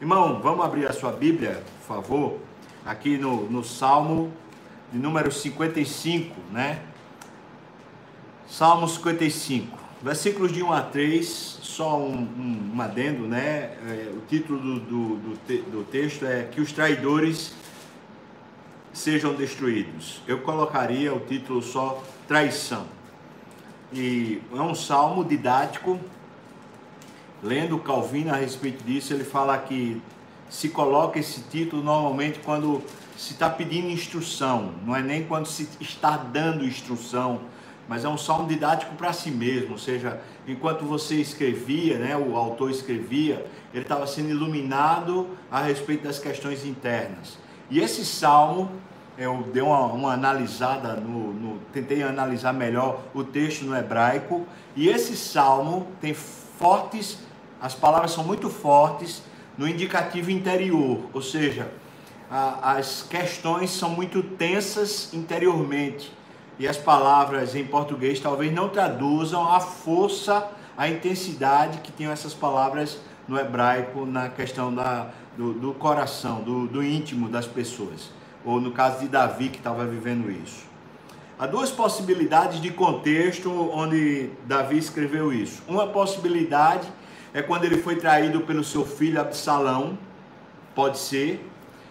Irmão, vamos abrir a sua Bíblia, por favor, aqui no, no Salmo de número 55, né? Salmo 55, versículos de 1 a 3, só um, um, um adendo, né? É, o título do, do, do, te, do texto é Que os traidores sejam destruídos. Eu colocaria o título só Traição. E é um salmo didático, lendo Calvino a respeito disso, ele fala que se coloca esse título normalmente quando se está pedindo instrução, não é nem quando se está dando instrução, mas é um salmo didático para si mesmo, ou seja, enquanto você escrevia, né, o autor escrevia, ele estava sendo iluminado a respeito das questões internas. E esse salmo, eu dei uma, uma analisada, no, no, tentei analisar melhor o texto no hebraico, e esse salmo tem fortes as palavras são muito fortes no indicativo interior, ou seja, a, as questões são muito tensas interiormente e as palavras em português talvez não traduzam a força, a intensidade que tinham essas palavras no hebraico na questão da, do, do coração, do, do íntimo das pessoas, ou no caso de Davi que estava vivendo isso. Há duas possibilidades de contexto onde Davi escreveu isso. Uma possibilidade é quando ele foi traído pelo seu filho Absalão, pode ser.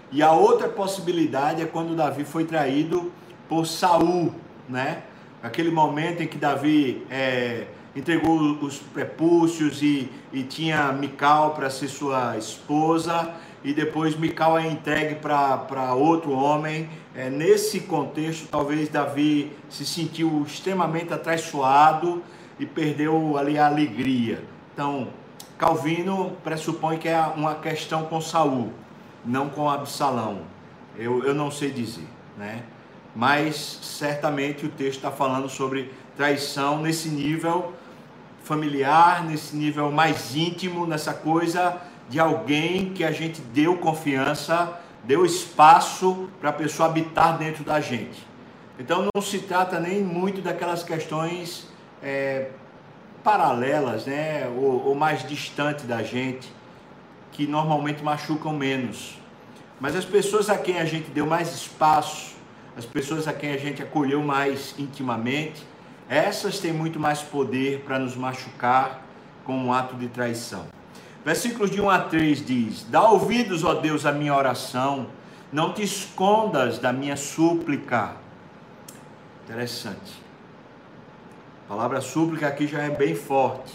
E a outra possibilidade é quando Davi foi traído por Saul, né? Aquele momento em que Davi é, entregou os prepúcios e, e tinha Mical para ser sua esposa e depois Mical é entregue para outro homem. É, nesse contexto, talvez Davi se sentiu extremamente atraiçoado e perdeu ali a alegria. Então, Calvino pressupõe que é uma questão com Saul, não com Absalão. Eu, eu não sei dizer, né? Mas certamente o texto está falando sobre traição nesse nível familiar, nesse nível mais íntimo, nessa coisa de alguém que a gente deu confiança, deu espaço para a pessoa habitar dentro da gente. Então não se trata nem muito daquelas questões é, paralelas, né, ou, ou mais distante da gente, que normalmente machucam menos. Mas as pessoas a quem a gente deu mais espaço, as pessoas a quem a gente acolheu mais intimamente, essas têm muito mais poder para nos machucar com um ato de traição. Versículos de 1 a 3 diz: Dá ouvidos, ó Deus, à minha oração, não te escondas da minha súplica. Interessante. A palavra súplica aqui já é bem forte,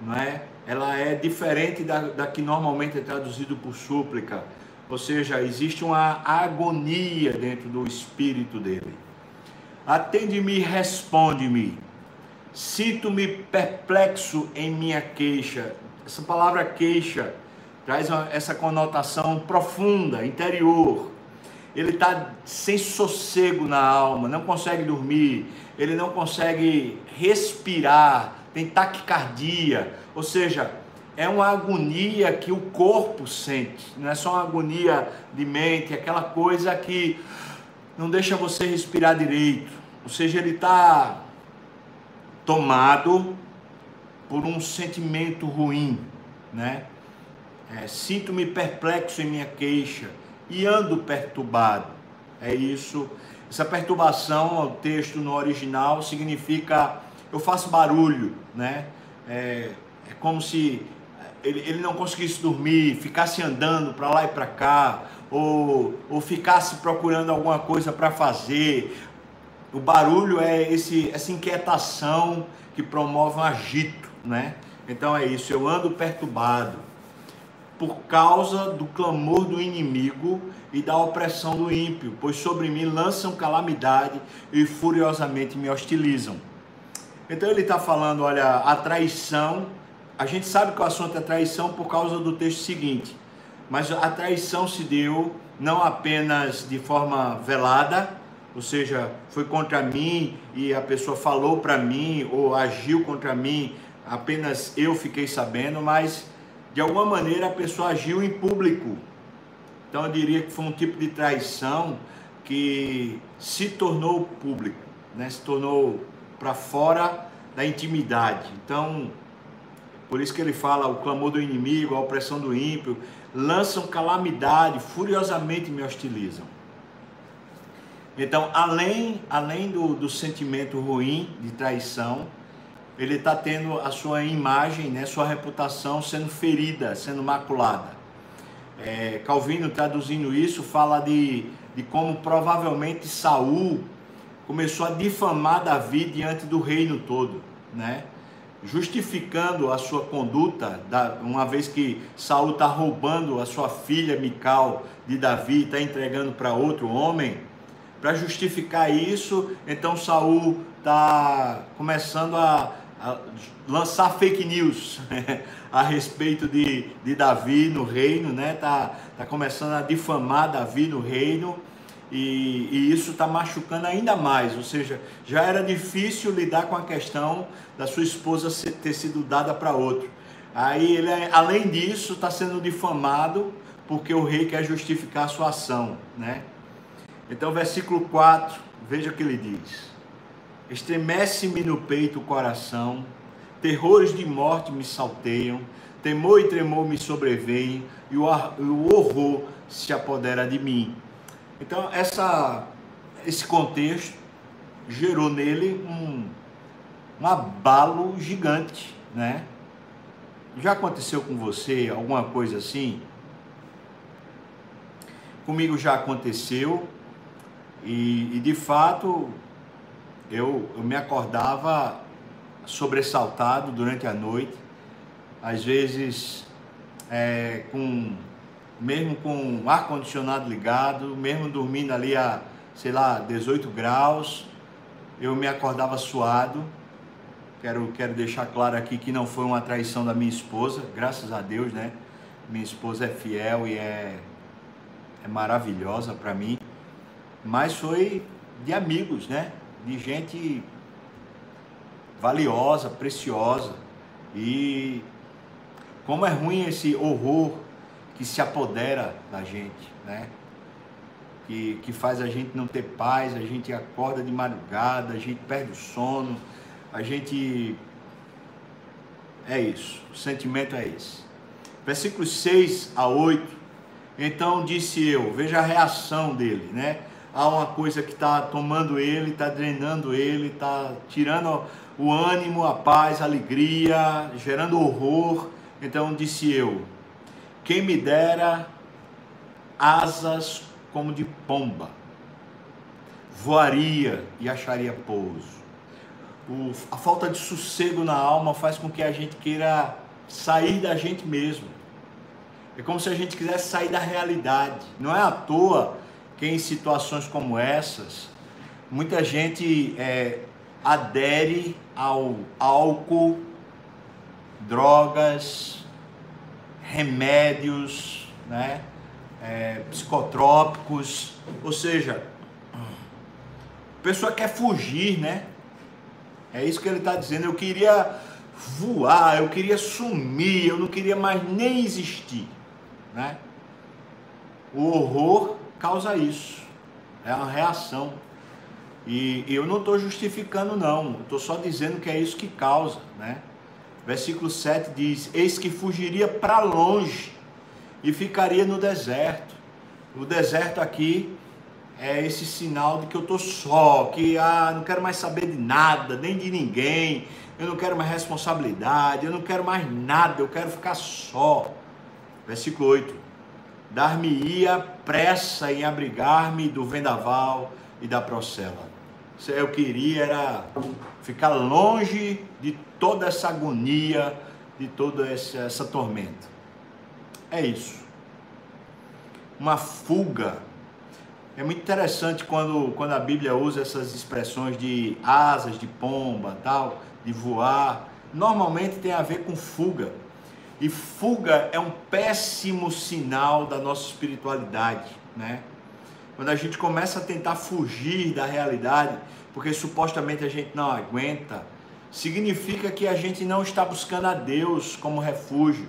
não é? Ela é diferente da, da que normalmente é traduzido por súplica. Ou seja, existe uma agonia dentro do espírito dele. Atende-me responde-me. Sinto-me perplexo em minha queixa. Essa palavra queixa traz essa conotação profunda, interior. Ele está sem sossego na alma, não consegue dormir, ele não consegue respirar, tem taquicardia, ou seja, é uma agonia que o corpo sente, não é só uma agonia de mente, é aquela coisa que não deixa você respirar direito, ou seja, ele está tomado por um sentimento ruim, né? É, Sinto-me perplexo em minha queixa e ando perturbado. É isso essa perturbação, o texto no original, significa eu faço barulho, né? É, é como se ele, ele não conseguisse dormir, ficasse andando para lá e para cá, ou, ou ficasse procurando alguma coisa para fazer. O barulho é esse, essa inquietação que promove um agito, né? Então é isso, eu ando perturbado por causa do clamor do inimigo e da opressão do ímpio, pois sobre mim lançam calamidade e furiosamente me hostilizam. Então ele está falando, olha, a traição, a gente sabe que o assunto é traição por causa do texto seguinte, mas a traição se deu não apenas de forma velada, ou seja, foi contra mim e a pessoa falou para mim ou agiu contra mim, apenas eu fiquei sabendo, mas de alguma maneira a pessoa agiu em público. Então eu diria que foi um tipo de traição que se tornou público, né? se tornou para fora da intimidade. Então, por isso que ele fala o clamor do inimigo, a opressão do ímpio, lançam calamidade, furiosamente me hostilizam. Então, além, além do, do sentimento ruim de traição, ele está tendo a sua imagem, né, sua reputação sendo ferida, sendo maculada. É, Calvino, traduzindo isso, fala de, de como provavelmente Saul começou a difamar Davi diante do reino todo, né? justificando a sua conduta, uma vez que Saul está roubando a sua filha Mical de Davi, está entregando para outro homem, para justificar isso, então Saul está começando a, lançar fake news a respeito de, de Davi no reino, né? Tá, tá começando a difamar Davi no reino e, e isso está machucando ainda mais. Ou seja, já era difícil lidar com a questão da sua esposa ter sido dada para outro. Aí ele, além disso, está sendo difamado porque o rei quer justificar a sua ação, né? Então, versículo 4, veja o que ele diz: Estremece-me no peito o coração, terrores de morte me salteiam, temor e tremor me sobrevêm, e o horror se apodera de mim. Então, essa, esse contexto gerou nele um, um abalo gigante, né? Já aconteceu com você alguma coisa assim? Comigo já aconteceu e, e de fato eu, eu me acordava sobressaltado durante a noite, às vezes é, com mesmo com o ar-condicionado ligado, mesmo dormindo ali a, sei lá, 18 graus, eu me acordava suado. Quero, quero deixar claro aqui que não foi uma traição da minha esposa, graças a Deus, né? Minha esposa é fiel e é, é maravilhosa para mim, mas foi de amigos, né? De gente valiosa, preciosa. E como é ruim esse horror que se apodera da gente, né? Que, que faz a gente não ter paz, a gente acorda de madrugada, a gente perde o sono, a gente. É isso, o sentimento é esse. Versículos 6 a 8. Então disse eu, veja a reação dele, né? Há uma coisa que está tomando ele, está drenando ele, está tirando o ânimo, a paz, a alegria, gerando horror. Então disse eu, quem me dera asas como de pomba, voaria e acharia pouso. O, a falta de sossego na alma faz com que a gente queira sair da gente mesmo. É como se a gente quisesse sair da realidade. Não é à toa que em situações como essas, muita gente é, adere ao álcool, drogas, remédios, né? É, psicotrópicos, ou seja, a pessoa quer fugir, né? É isso que ele está dizendo. Eu queria voar, eu queria sumir, eu não queria mais nem existir, né? O horror causa isso, é uma reação. E eu não estou justificando, não, estou só dizendo que é isso que causa, né? Versículo 7 diz: Eis que fugiria para longe e ficaria no deserto. O deserto aqui é esse sinal de que eu estou só, que ah, não quero mais saber de nada, nem de ninguém, eu não quero mais responsabilidade, eu não quero mais nada, eu quero ficar só. Versículo 8: Dar-me-ia pressa em abrigar-me do vendaval e da procela. Eu queria era ficar longe de toda essa agonia, de toda essa, essa tormenta. É isso. Uma fuga. É muito interessante quando, quando a Bíblia usa essas expressões de asas, de pomba, tal, de voar. Normalmente tem a ver com fuga. E fuga é um péssimo sinal da nossa espiritualidade, né? Quando a gente começa a tentar fugir da realidade, porque supostamente a gente não aguenta, significa que a gente não está buscando a Deus como refúgio,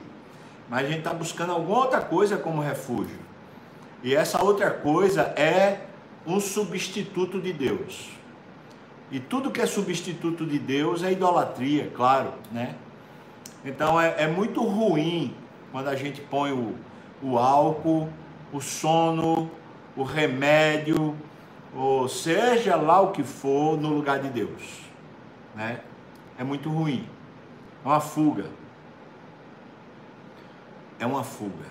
mas a gente está buscando alguma outra coisa como refúgio. E essa outra coisa é um substituto de Deus. E tudo que é substituto de Deus é idolatria, claro, né? Então é, é muito ruim quando a gente põe o, o álcool, o sono, o remédio, ou seja lá o que for, no lugar de Deus. Né? É muito ruim. É uma fuga. É uma fuga.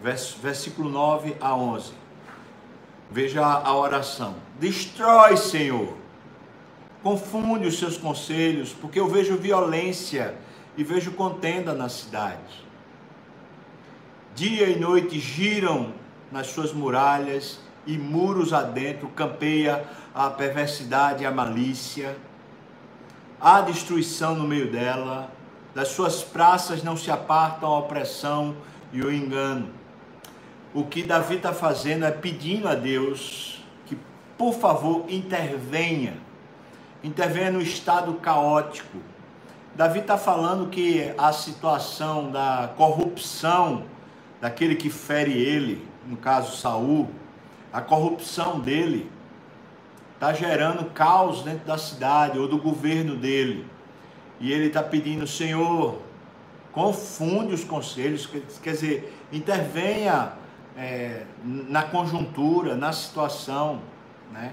Versículo 9 a 11. Veja a oração. Destrói, Senhor. Confunde os seus conselhos, porque eu vejo violência e vejo contenda na cidade. Dia e noite giram nas suas muralhas e muros adentro campeia a perversidade e a malícia. Há destruição no meio dela, das suas praças não se apartam a opressão e o engano. O que Davi está fazendo é pedindo a Deus que, por favor, intervenha. Intervenha no estado caótico. Davi está falando que a situação da corrupção daquele que fere ele, no caso Saul, a corrupção dele está gerando caos dentro da cidade ou do governo dele. E ele está pedindo, Senhor, confunde os conselhos, quer dizer, intervenha é, na conjuntura, na situação, né?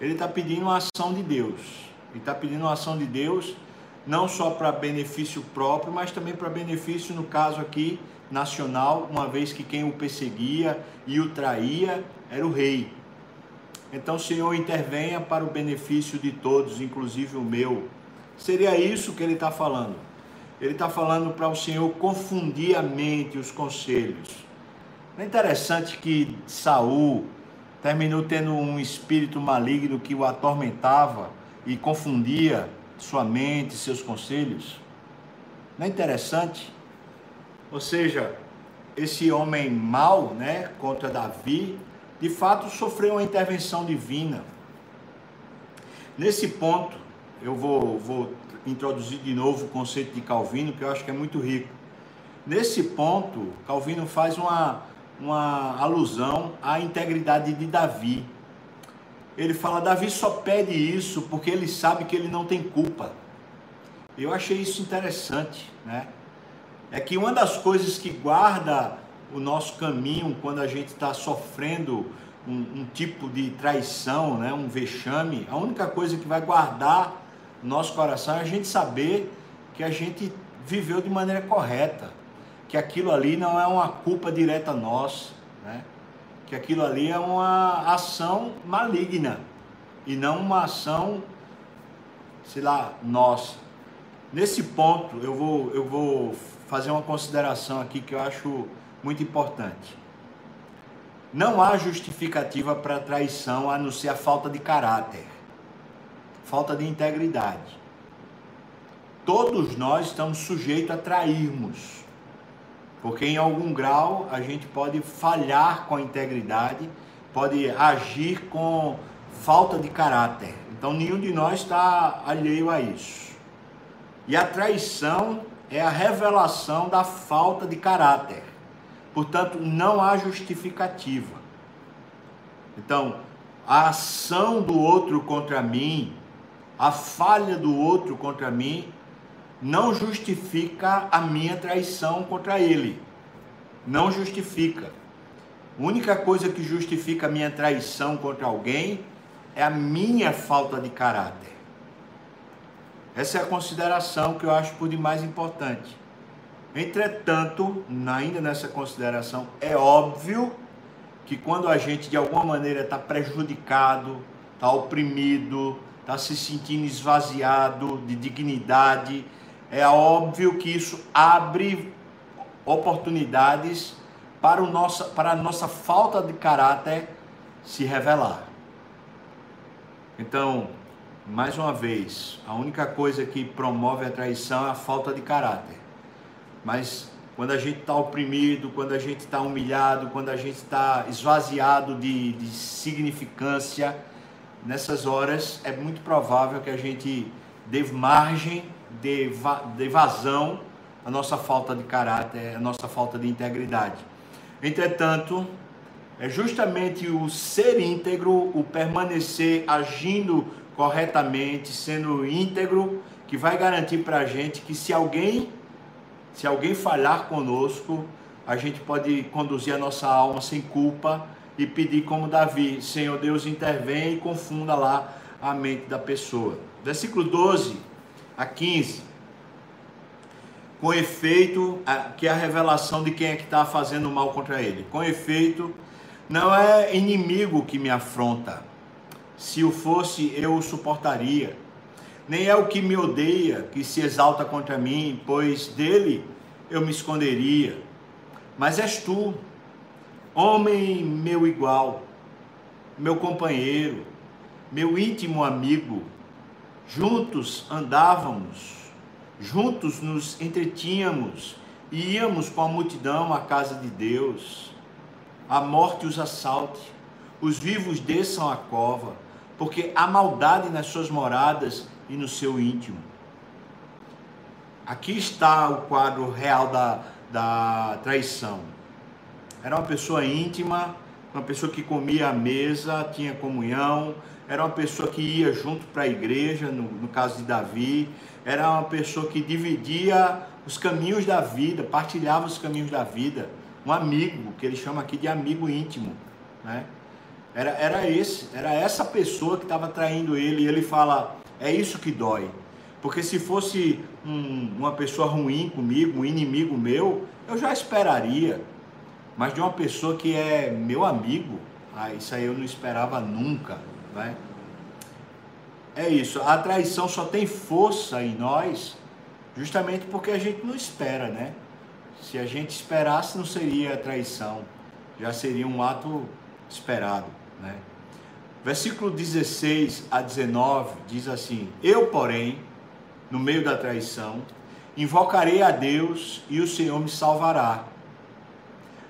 Ele está pedindo uma ação de Deus. Ele está pedindo uma ação de Deus, não só para benefício próprio, mas também para benefício, no caso aqui, nacional, uma vez que quem o perseguia e o traía era o rei. Então, Senhor, intervenha para o benefício de todos, inclusive o meu. Seria isso que ele está falando. Ele está falando para o Senhor confundir a mente, os conselhos. Não é interessante que Saul terminou tendo um espírito maligno que o atormentava e confundia sua mente, seus conselhos? Não é interessante? Ou seja, esse homem mau, né, contra Davi, de fato sofreu uma intervenção divina. Nesse ponto, eu vou, vou introduzir de novo o conceito de Calvino, que eu acho que é muito rico. Nesse ponto, Calvino faz uma, uma alusão à integridade de Davi. Ele fala: Davi só pede isso porque ele sabe que ele não tem culpa. Eu achei isso interessante, né? é que uma das coisas que guarda o nosso caminho quando a gente está sofrendo um, um, tipo de traição, né, um vexame, a única coisa que vai guardar nosso coração é a gente saber que a gente viveu de maneira correta, que aquilo ali não é uma culpa direta nossa, né? que aquilo ali é uma ação maligna e não uma ação, sei lá, nossa. Nesse ponto eu vou, eu vou fazer uma consideração aqui que eu acho muito importante. Não há justificativa para traição a não ser a falta de caráter, falta de integridade. Todos nós estamos sujeitos a trairmos, porque em algum grau a gente pode falhar com a integridade, pode agir com falta de caráter. Então nenhum de nós está alheio a isso. E a traição é a revelação da falta de caráter. Portanto, não há justificativa. Então, a ação do outro contra mim, a falha do outro contra mim, não justifica a minha traição contra ele. Não justifica. A única coisa que justifica a minha traição contra alguém é a minha falta de caráter. Essa é a consideração que eu acho por demais importante. Entretanto, ainda nessa consideração, é óbvio que quando a gente de alguma maneira está prejudicado, está oprimido, está se sentindo esvaziado de dignidade, é óbvio que isso abre oportunidades para, o nosso, para a nossa falta de caráter se revelar. Então, mais uma vez, a única coisa que promove a traição é a falta de caráter. Mas quando a gente está oprimido, quando a gente está humilhado, quando a gente está esvaziado de, de significância, nessas horas é muito provável que a gente dê margem, dê, dê vazão à nossa falta de caráter, à nossa falta de integridade. Entretanto, é justamente o ser íntegro, o permanecer agindo corretamente, sendo íntegro, que vai garantir para a gente que se alguém Se alguém falhar conosco, a gente pode conduzir a nossa alma sem culpa e pedir como Davi, Senhor Deus, intervém e confunda lá a mente da pessoa. Versículo 12 a 15. Com efeito, que é a revelação de quem é que está fazendo mal contra ele. Com efeito, não é inimigo que me afronta. Se o fosse, eu o suportaria. Nem é o que me odeia que se exalta contra mim, pois dele eu me esconderia. Mas és tu, homem meu igual, meu companheiro, meu íntimo amigo. Juntos andávamos Juntos nos entretínhamos e íamos com a multidão à casa de Deus. A morte os assalte, os vivos desçam a cova, porque há maldade nas suas moradas e no seu íntimo. Aqui está o quadro real da, da traição. Era uma pessoa íntima, uma pessoa que comia à mesa, tinha comunhão, era uma pessoa que ia junto para a igreja, no, no caso de Davi, era uma pessoa que dividia os caminhos da vida, partilhava os caminhos da vida, um amigo, que ele chama aqui de amigo íntimo, né? Era, era esse, era essa pessoa que estava traindo ele, e ele fala, é isso que dói, porque se fosse um, uma pessoa ruim comigo, um inimigo meu, eu já esperaria, mas de uma pessoa que é meu amigo, ah, isso aí eu não esperava nunca, É isso, a traição só tem força em nós justamente porque a gente não espera, né? Se a gente esperasse, não seria traição, já seria um ato esperado, né? Versículo 16 a 19 diz assim: Eu, porém, no meio da traição, invocarei a Deus e o Senhor me salvará.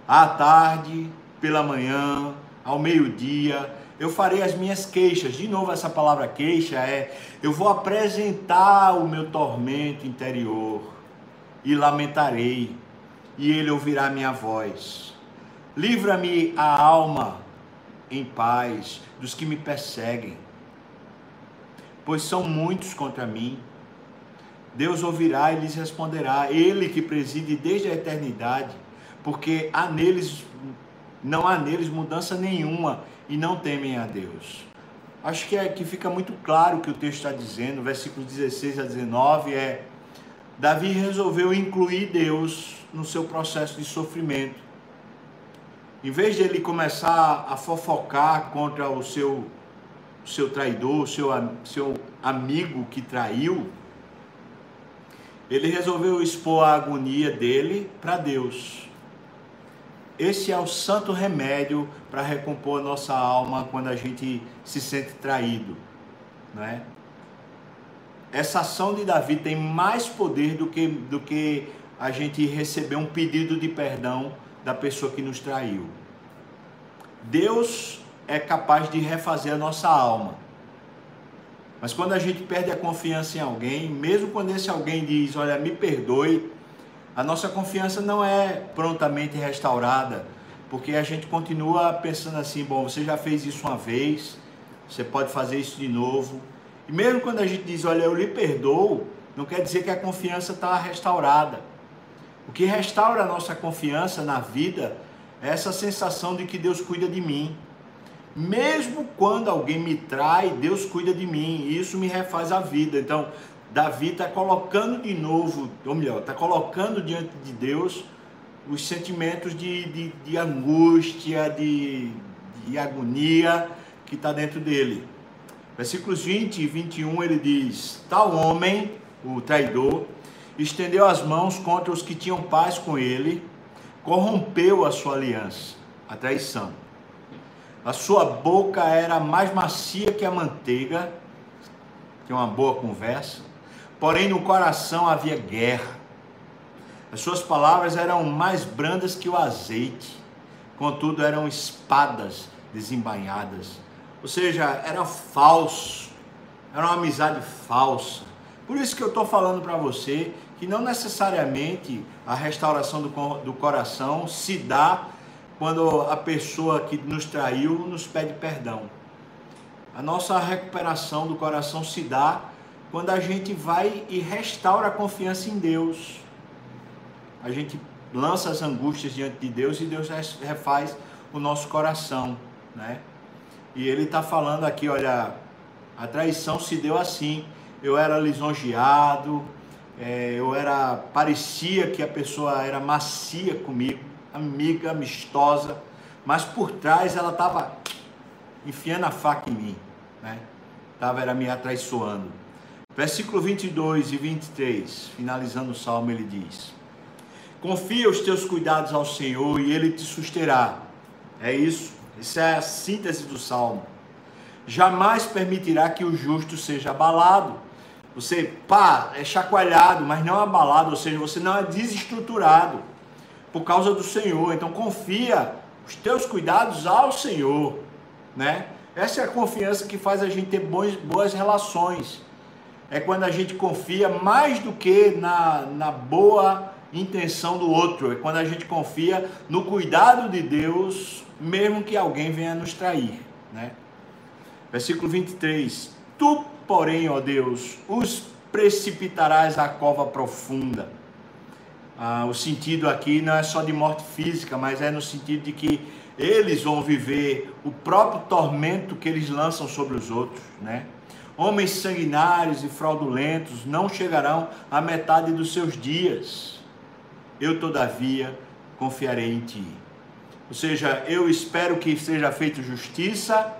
À tarde, pela manhã, ao meio-dia, eu farei as minhas queixas. De novo, essa palavra queixa é: eu vou apresentar o meu tormento interior e lamentarei, e ele ouvirá minha voz. Livra-me a alma em paz dos que me perseguem, pois são muitos contra mim. Deus ouvirá e lhes responderá, Ele que preside desde a eternidade, porque há neles, não há neles mudança nenhuma e não temem a Deus. Acho que, é, que fica muito claro o que o texto está dizendo, versículos 16 a 19 é Davi resolveu incluir Deus no seu processo de sofrimento. Em vez de ele começar a fofocar contra o seu, o seu traidor, o seu, seu amigo que traiu, ele resolveu expor a agonia dele para Deus. Esse é o santo remédio para recompor a nossa alma quando a gente se sente traído, não é? Essa ação de Davi tem mais poder do que, do que a gente receber um pedido de perdão da pessoa que nos traiu. Deus é capaz de refazer a nossa alma. Mas quando a gente perde a confiança em alguém, mesmo quando esse alguém diz, olha, me perdoe, a nossa confiança não é prontamente restaurada, porque a gente continua pensando assim: bom, você já fez isso uma vez, você pode fazer isso de novo. E mesmo quando a gente diz, olha, eu lhe perdoo, não quer dizer que a confiança está restaurada. O que restaura a nossa confiança na vida é essa sensação de que Deus cuida de mim. Mesmo quando alguém me trai, Deus cuida de mim. E isso me refaz a vida. Então, Davi está colocando de novo, ou melhor, está colocando diante de Deus os sentimentos de, de, de angústia, de, de agonia que está dentro dele. Versículos 20 e 21 ele diz: Tal homem, o traidor, estendeu as mãos contra os que tinham paz com ele, corrompeu a sua aliança, a traição. A sua boca era mais macia que a manteiga, que é uma boa conversa, porém no coração havia guerra. As suas palavras eram mais brandas que o azeite, contudo eram espadas desembainhadas. Ou seja, era falso, era uma amizade falsa. Por isso que eu estou falando para você que não necessariamente a restauração do, do coração se dá quando a pessoa que nos traiu nos pede perdão. A nossa recuperação do coração se dá quando a gente vai e restaura a confiança em Deus. a gente lança as angústias diante de Deus e Deus refaz o nosso coração, né? E ele está falando aqui, olha, a traição se deu assim. Eu era lisonjeado, é, eu era parecia que a pessoa era macia comigo, amiga, amistosa, mas por trás ela estava enfiando a faca em mim, né? Tava era me atraiçoando. Versículo 22 e 23, finalizando o salmo, ele diz: Confia os teus cuidados ao Senhor e ele te susterá. É isso. Essa é a síntese do salmo. Jamais permitirá que o justo seja abalado. Você, pá, é chacoalhado, mas não abalado, ou seja, você não é desestruturado por causa do Senhor. Então confia os teus cuidados ao Senhor, né? Essa é a confiança que faz a gente ter boas, boas relações. É quando a gente confia mais do que na, na boa intenção do outro. É quando a gente confia no cuidado de Deus, mesmo que alguém venha nos trair, né? Versículo 23. Tu, porém, ó Deus, os precipitarás à cova profunda. Ah, o sentido aqui não é só de morte física, mas é no sentido de que eles vão viver o próprio tormento que eles lançam sobre os outros, né? Homens sanguinários e fraudulentos não chegarão à metade dos seus dias. Eu, todavia, confiarei em ti. Ou seja, eu espero que seja feita justiça,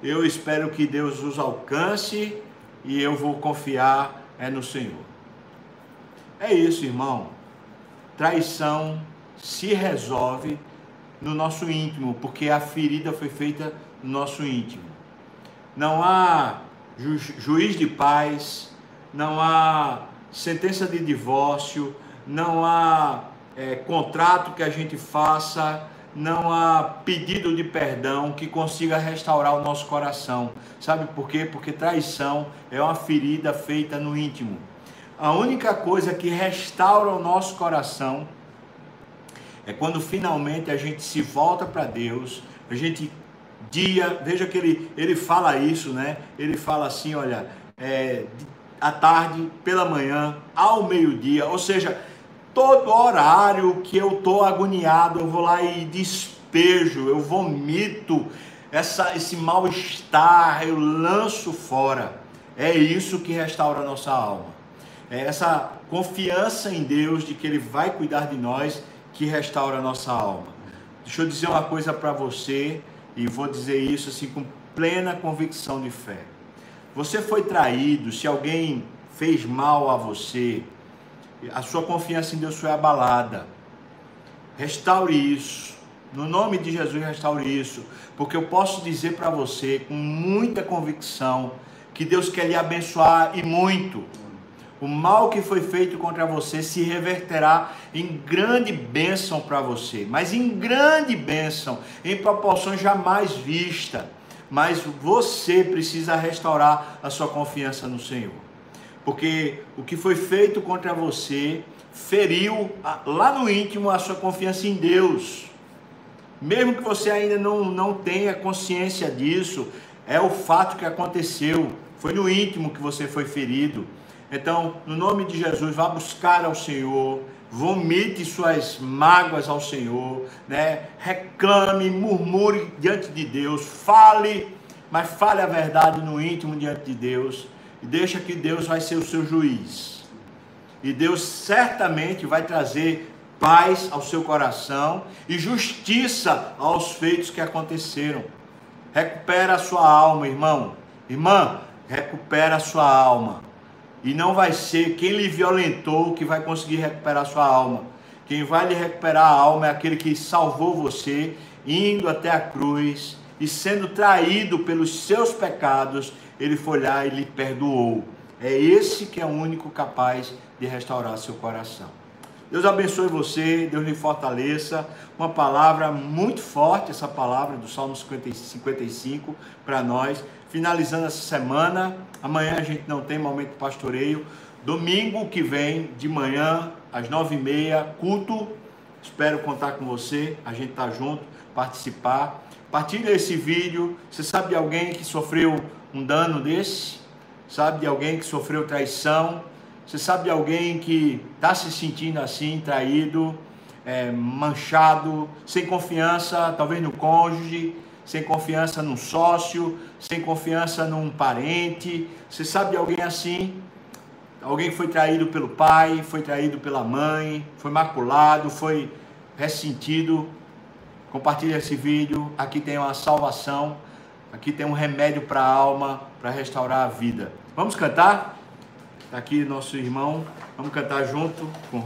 eu espero que Deus os alcance e eu vou confiar é no Senhor. É isso, irmão. Traição se resolve no nosso íntimo, porque a ferida foi feita no nosso íntimo. Não há ju juiz de paz, não há sentença de divórcio, não há é, contrato que a gente faça, não há pedido de perdão que consiga restaurar o nosso coração. Sabe por quê? Porque traição é uma ferida feita no íntimo. A única coisa que restaura o nosso coração é quando finalmente a gente se volta para Deus, a gente dia, veja que ele, ele fala isso, né? Ele fala assim, olha, é, à tarde, pela manhã, ao meio-dia, ou seja, todo horário que eu tô agoniado, eu vou lá e despejo, eu vomito essa, esse mal-estar, eu lanço fora. É isso que restaura a nossa alma. É essa confiança em Deus de que Ele vai cuidar de nós que restaura a nossa alma. Deixa eu dizer uma coisa para você e vou dizer isso assim com plena convicção de fé. Você foi traído, se alguém fez mal a você, a sua confiança em Deus foi abalada. Restaure isso. No nome de Jesus, restaure isso. Porque eu posso dizer para você com muita convicção que Deus quer lhe abençoar e muito. O mal que foi feito contra você se reverterá em grande bênção para você, mas em grande bênção, em proporções jamais vista. Mas você precisa restaurar a sua confiança no Senhor porque o que foi feito contra você feriu lá no íntimo a sua confiança em Deus. Mesmo que você ainda não, não tenha consciência disso, é o fato que aconteceu. Foi no íntimo que você foi ferido. Então, no nome de Jesus, vá buscar ao Senhor, vomite suas mágoas ao Senhor, né? reclame, murmure diante de Deus, fale, mas fale a verdade no íntimo diante de Deus e deixa que Deus vai ser o seu juiz. E Deus certamente vai trazer paz ao seu coração e justiça aos feitos que aconteceram. Recupera a sua alma, irmão. Irmã, recupera a sua alma. E não vai ser quem lhe violentou que vai conseguir recuperar sua alma. Quem vai lhe recuperar a alma é aquele que salvou você, indo até a cruz e sendo traído pelos seus pecados ele foi lá e lhe perdoou. É esse que é o único capaz de restaurar seu coração. Deus abençoe você, Deus lhe fortaleça. Uma palavra muito forte, essa palavra do Salmo 55 para nós. Finalizando essa semana, amanhã a gente não tem momento de pastoreio. Domingo que vem, de manhã, às nove e meia, culto. Espero contar com você, a gente tá junto, participar. Partilha esse vídeo. Você sabe de alguém que sofreu um dano desse, sabe, de alguém que sofreu traição, Você sabe de alguém que está se sentindo assim, traído, é, manchado, sem confiança, talvez no cônjuge, sem confiança num sócio, sem confiança num parente. Você sabe de alguém assim? Alguém que foi traído pelo pai, foi traído pela mãe, foi maculado, foi ressentido. Compartilhe esse vídeo. Aqui tem uma salvação, aqui tem um remédio para a alma, para restaurar a vida. Vamos cantar? Aqui nosso irmão. Vamos cantar junto com